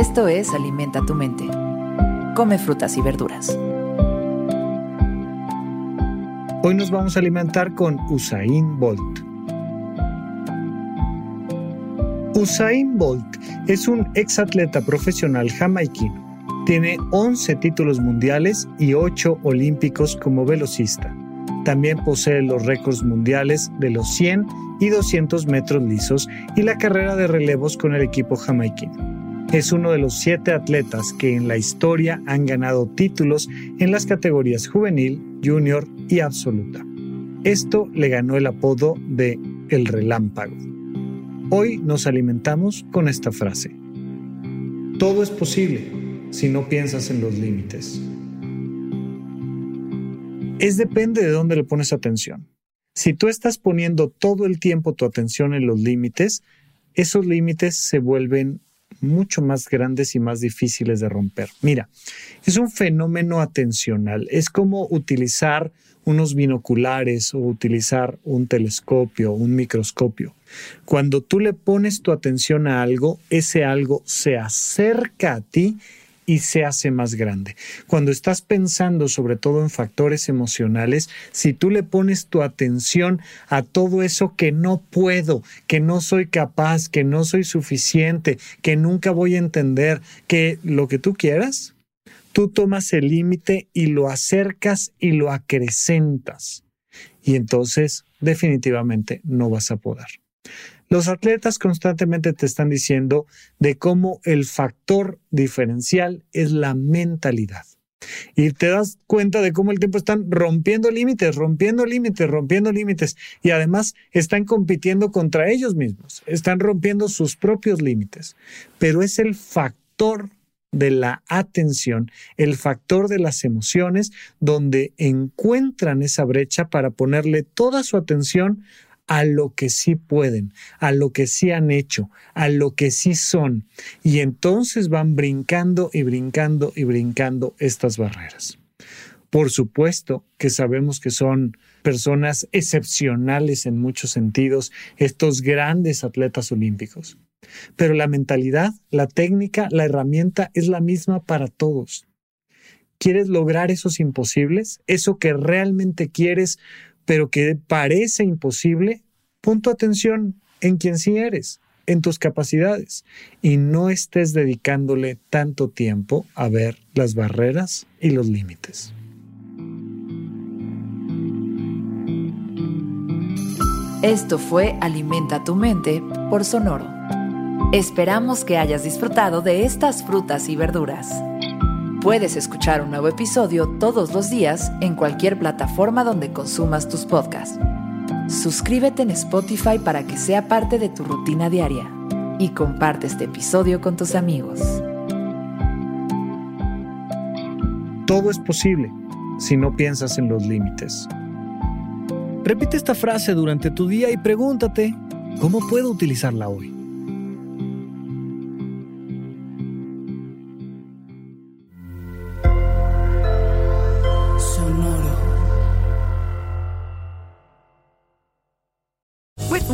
Esto es Alimenta tu mente. Come frutas y verduras. Hoy nos vamos a alimentar con Usain Bolt. Usain Bolt es un exatleta profesional jamaiquino. Tiene 11 títulos mundiales y 8 olímpicos como velocista. También posee los récords mundiales de los 100 y 200 metros lisos y la carrera de relevos con el equipo jamaiquino. Es uno de los siete atletas que en la historia han ganado títulos en las categorías juvenil, junior y absoluta. Esto le ganó el apodo de El Relámpago. Hoy nos alimentamos con esta frase. Todo es posible si no piensas en los límites. Es depende de dónde le pones atención. Si tú estás poniendo todo el tiempo tu atención en los límites, esos límites se vuelven mucho más grandes y más difíciles de romper. Mira, es un fenómeno atencional. Es como utilizar unos binoculares o utilizar un telescopio, un microscopio. Cuando tú le pones tu atención a algo, ese algo se acerca a ti y se hace más grande. Cuando estás pensando sobre todo en factores emocionales, si tú le pones tu atención a todo eso que no puedo, que no soy capaz, que no soy suficiente, que nunca voy a entender, que lo que tú quieras, tú tomas el límite y lo acercas y lo acrecentas. Y entonces definitivamente no vas a poder. Los atletas constantemente te están diciendo de cómo el factor diferencial es la mentalidad. Y te das cuenta de cómo el tiempo están rompiendo límites, rompiendo límites, rompiendo límites. Y además están compitiendo contra ellos mismos, están rompiendo sus propios límites. Pero es el factor de la atención, el factor de las emociones, donde encuentran esa brecha para ponerle toda su atención a lo que sí pueden, a lo que sí han hecho, a lo que sí son. Y entonces van brincando y brincando y brincando estas barreras. Por supuesto que sabemos que son personas excepcionales en muchos sentidos, estos grandes atletas olímpicos. Pero la mentalidad, la técnica, la herramienta es la misma para todos. ¿Quieres lograr esos imposibles? Eso que realmente quieres pero que parece imposible, pon tu atención en quien sí eres, en tus capacidades, y no estés dedicándole tanto tiempo a ver las barreras y los límites. Esto fue Alimenta tu mente por Sonoro. Esperamos que hayas disfrutado de estas frutas y verduras. Puedes escuchar un nuevo episodio todos los días en cualquier plataforma donde consumas tus podcasts. Suscríbete en Spotify para que sea parte de tu rutina diaria y comparte este episodio con tus amigos. Todo es posible si no piensas en los límites. Repite esta frase durante tu día y pregúntate, ¿cómo puedo utilizarla hoy?